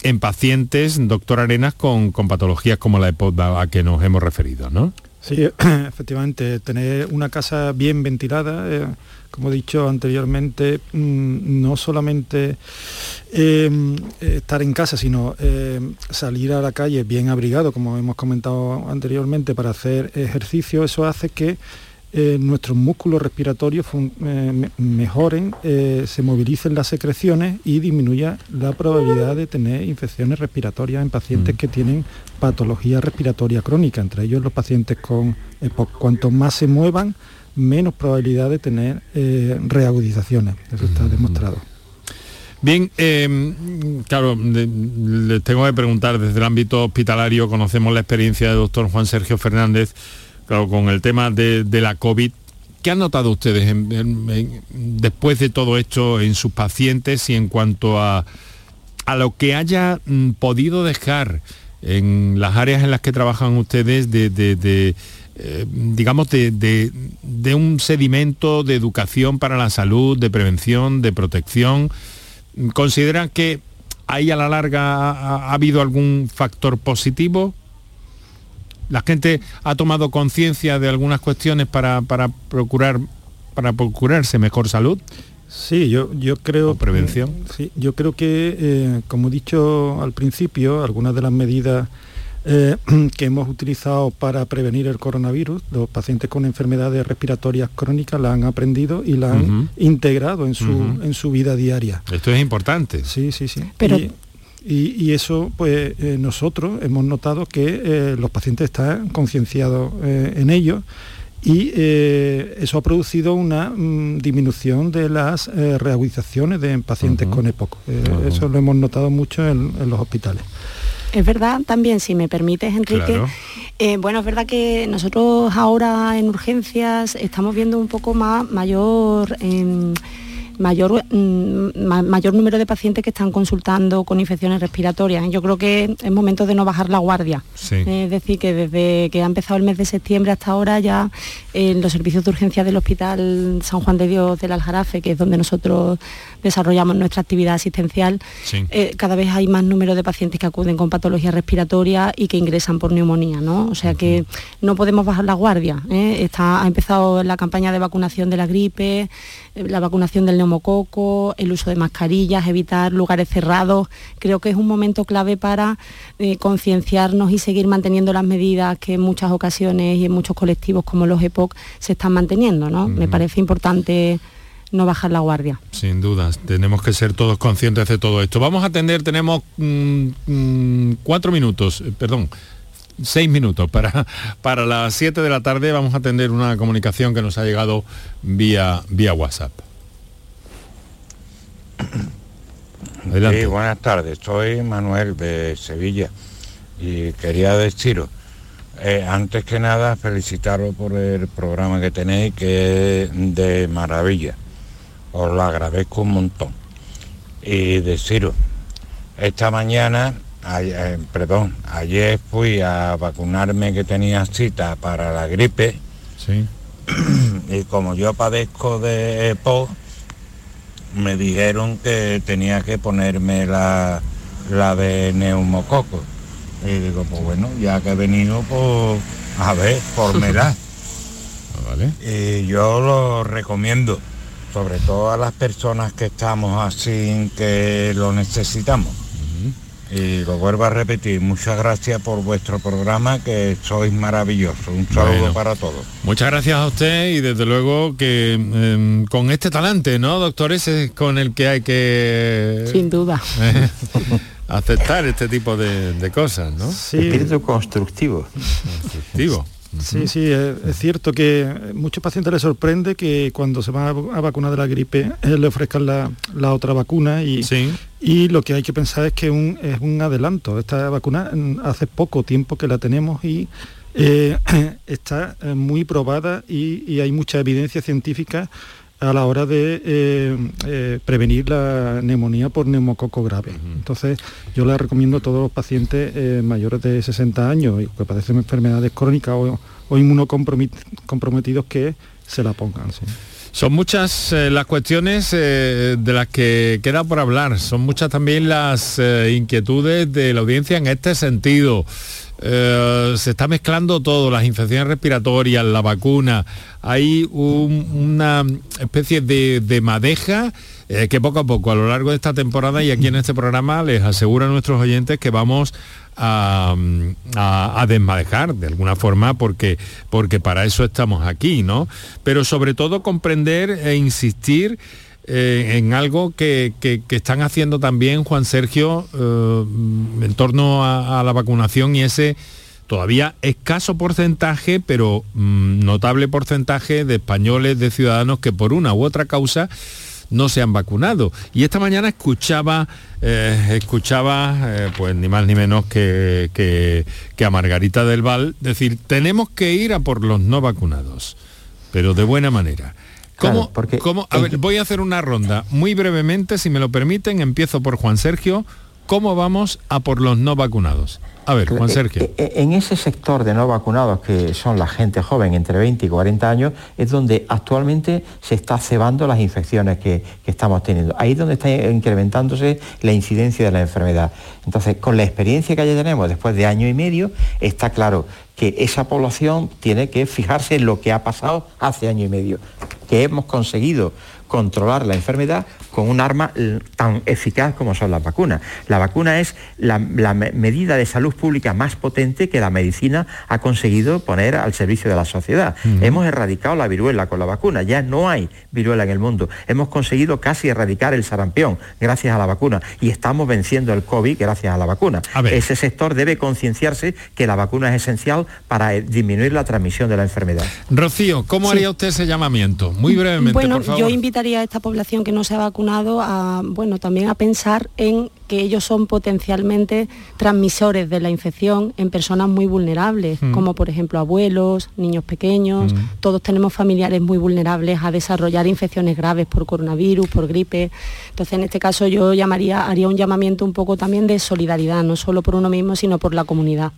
Speaker 1: en pacientes, doctor Arenas, con, con patologías como la EPOD a que nos hemos referido, ¿no?
Speaker 10: Sí, *clears throat* efectivamente, tener una casa bien ventilada, eh, como he dicho anteriormente, mm, no solamente em, estar en casa, sino em, salir a la calle bien abrigado, como hemos comentado anteriormente, para hacer ejercicio, eso hace que eh, nuestros músculos respiratorios eh, mejoren, eh, se movilicen las secreciones y disminuya la probabilidad de tener infecciones respiratorias en pacientes mm. que tienen patología respiratoria crónica, entre ellos los pacientes con Cuanto más se muevan, menos probabilidad de tener reagudizaciones. Eso está mm. demostrado.
Speaker 1: Bien, em, claro, les tengo que preguntar desde el ámbito hospitalario, conocemos la experiencia del doctor Juan Sergio Fernández con el tema de, la COVID, ¿qué han notado ustedes después de todo esto en sus pacientes y en cuanto a, a lo que haya mm, podido dejar en las áreas en las que trabajan ustedes de, eh, digamos, de, un sedimento de educación para la salud, de prevención, de protección. ¿Consideran que ahí a la larga ha habido algún factor positivo? La gente ha tomado conciencia de algunas cuestiones para, procurar para procurarse mejor salud.
Speaker 10: Sí, yo, yo creo...
Speaker 1: prevención.
Speaker 10: sí, yo creo que, eh, como he dicho al principio, algunas de las medidas eh, *clears throat* que hemos utilizado para prevenir el coronavirus, los pacientes con enfermedades respiratorias crónicas la han aprendido y la han integrado en su, en su vida diaria.
Speaker 1: Esto es importante.
Speaker 10: Sí, sí, sí. Pero... Y, eso, pues eh, nosotros hemos notado que eh, los pacientes están concienciados eh, en ello y eso ha producido una mm, disminución de las reagudizaciones de pacientes con EPOC. Eso lo hemos notado mucho en, los hospitales.
Speaker 9: Es verdad también, si me permites, Enrique, bueno, es verdad que nosotros ahora en urgencias estamos viendo un poco más mayor... Em, mayor, mm, mayor número de pacientes que están consultando con infecciones respiratorias. Yo creo que es momento de no bajar la guardia. Es decir, que desde que ha empezado el mes de septiembre hasta ahora ya en los servicios de urgencia del Hospital San Juan de Dios del Aljarafe, que es donde nosotros desarrollamos nuestra actividad asistencial, eh, cada vez hay más número de pacientes que acuden con patología respiratoria y que ingresan por neumonía, ¿no? O sea que no podemos bajar la guardia. ¿eh? Está, ha empezado la campaña de vacunación de la gripe, eh, la vacunación del neumococo, el uso de mascarillas, evitar lugares cerrados. Creo que es un momento clave para concienciarnos y seguir manteniendo las medidas que en muchas ocasiones y en muchos colectivos como los EPOC se están manteniendo, ¿no? Me parece importante no bajar la guardia.
Speaker 1: Sin dudas, tenemos que ser todos conscientes de todo esto. Vamos a atender, tenemos mm, mm, cuatro minutos, eh, perdón, seis minutos para, *laughs* para las siete de la tarde. Vamos a atender una comunicación que nos ha llegado vía, vía WhatsApp. *coughs*
Speaker 14: Sí, buenas tardes, soy Manuel de Sevilla y quería deciros, eh, antes que nada, felicitaros por el programa que tenéis, que es de maravilla os lo agradezco un montón. Y deciros, esta mañana, eh, perdón, ayer fui a vacunarme que tenía cita para la gripe.
Speaker 1: Sí. *coughs*
Speaker 14: Y como yo padezco de EPO, me dijeron que tenía que ponerme la, la de neumococo. Y digo, pues bueno, ya que he venido, pues a ver, la *laughs*
Speaker 1: vale.
Speaker 14: Y yo lo recomiendo sobre todo a las personas que estamos así que lo necesitamos. Y lo vuelvo a repetir, muchas gracias por vuestro programa, que sois maravilloso. Un saludo para todos.
Speaker 1: Muchas gracias a usted y desde luego que em, con este talante, ¿no, doctores? Es con el que hay que...
Speaker 9: Sin duda. *laughs*
Speaker 1: aceptar este tipo de, cosas, ¿no?
Speaker 8: Sí. Espíritu constructivo.
Speaker 1: Constructivo.
Speaker 10: Sí, sí, es, cierto que muchos pacientes les sorprende que cuando se van a, vacunar de la gripe eh, le ofrezcan la, otra vacuna y, y lo que hay que pensar es que es un adelanto. Esta vacuna mm, hace poco tiempo que la tenemos y eh, *clears throat* está eh, muy probada y, hay mucha evidencia científica a la hora de prevenir la neumonía por neumococo grave. Entonces, yo le recomiendo a todos los pacientes mayores de 60 años y que padecen enfermedades crónicas o, o inmunocomprometidos que se la pongan.
Speaker 1: Son muchas eh, las cuestiones eh, de las que queda por hablar, son muchas también las eh, inquietudes de la audiencia en este sentido. Se está mezclando todo, las infecciones respiratorias, la vacuna, hay una especie de, de madeja que poco a poco a lo largo de esta temporada y aquí en este programa les aseguro a nuestros oyentes que vamos a, a, desmadejar de alguna forma porque, porque para eso estamos aquí, ¿no? Pero sobre todo comprender e insistir eh, en algo que, están haciendo también Juan Sergio eh, en torno a, la vacunación y ese todavía escaso porcentaje, pero mm, notable porcentaje de españoles, de ciudadanos que por una u otra causa no se han vacunado. Y esta mañana escuchaba, eh, escuchaba pues ni más ni menos que, que, a Margarita del Val decir, tenemos que ir a por los no vacunados, pero de buena manera. ¿Cómo, cómo, a ver, voy a hacer una ronda muy brevemente, si me lo permiten, empiezo por Juan Sergio. ¿Cómo vamos a por los no vacunados? A ver, Juan Sergio. Eh,
Speaker 8: eh, en ese sector de no vacunados, que son la gente joven entre 20 y 40 años, es donde actualmente se está cebando las infecciones que, estamos teniendo. Ahí es donde está incrementándose la incidencia de la enfermedad. Entonces, con la experiencia que ya tenemos después de año y medio, está claro que esa población tiene que fijarse en lo que ha pasado hace año y medio, que hemos conseguido controlar la enfermedad con un arma tan eficaz como son las vacunas. La vacuna es la, medida de salud pública más potente que la medicina ha conseguido poner al servicio de la sociedad. Hemos erradicado la viruela con la vacuna, ya no hay viruela en el mundo. Hemos conseguido casi erradicar el sarampión gracias a la vacuna y estamos venciendo el COVID gracias a la vacuna. Ese sector debe concienciarse que la vacuna es esencial para eh, disminuir la transmisión de la enfermedad.
Speaker 1: Rocío, ¿cómo haría usted ese llamamiento? Muy brevemente,
Speaker 9: bueno,
Speaker 1: por favor.
Speaker 9: Yo invitaría a esta población que no se ha vacunado a, bueno, también a pensar en que ellos son potencialmente transmisores de la infección en personas muy vulnerables,
Speaker 15: Mm.
Speaker 9: como por ejemplo abuelos, niños pequeños,
Speaker 15: Mm.
Speaker 9: todos tenemos familiares muy vulnerables a desarrollar infecciones graves por coronavirus, por gripe. Entonces, en este caso yo llamaría, haría un llamamiento un poco también de solidaridad, no solo por uno mismo, sino por la comunidad.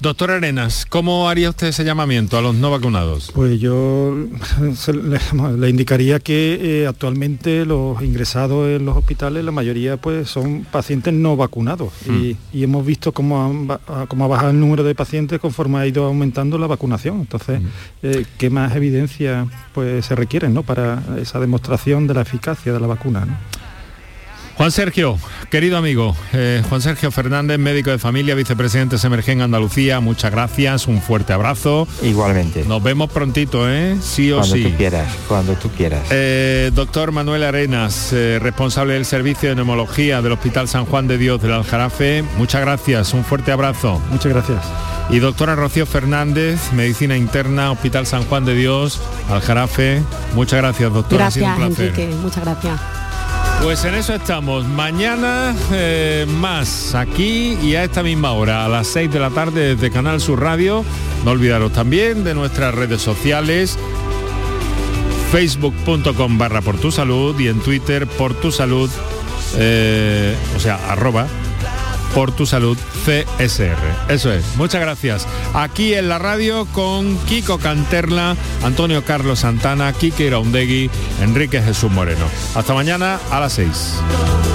Speaker 1: Doctor Arenas, ¿cómo haría usted ese llamamiento a los no vacunados?
Speaker 10: Pues yo *laughs* *laughs* le indicaría que eh, actualmente los ingresados en los hospitales, la mayoría pues son pacientes no vacunados y, y hemos visto cómo, cómo ha bajado el número de pacientes conforme ha ido aumentando la vacunación. Entonces, eh, ¿qué más evidencia pues se requieren ¿no? para esa demostración de la eficacia de la vacuna? ¿no?
Speaker 1: Juan Sergio, querido amigo, eh, Juan Sergio Fernández, médico de familia, vicepresidente Semergen Andalucía, muchas gracias, un fuerte abrazo.
Speaker 8: Igualmente.
Speaker 1: Nos vemos prontito, ¿eh? Sí o
Speaker 8: Cuando
Speaker 1: sí.
Speaker 8: tú quieras, cuando tú quieras.
Speaker 1: Eh, doctor Manuel Arenas, eh, responsable del servicio de neumología del Hospital San Juan de Dios del Aljarafe, muchas gracias, un fuerte abrazo.
Speaker 10: Muchas gracias.
Speaker 1: Y doctora Rocío Fernández, medicina interna, Hospital San Juan de Dios, Aljarafe, muchas gracias, doctora. ha sido
Speaker 9: Gracias,
Speaker 1: un placer.
Speaker 9: Enrique, muchas gracias.
Speaker 1: Pues en eso estamos. Mañana eh, más aquí y a esta misma hora, a las 6 de la tarde desde Canal Sur Radio. No olvidaros también de nuestras redes sociales facebook.com barra por tu salud y en Twitter por tu salud, eh, o sea, arroba por tu salud CSR. Eso es. Muchas gracias. Aquí en la radio con Kiko Canterla, Antonio Carlos Santana, Kike Iraundegui, Enrique Jesús Moreno. Hasta mañana a las 6.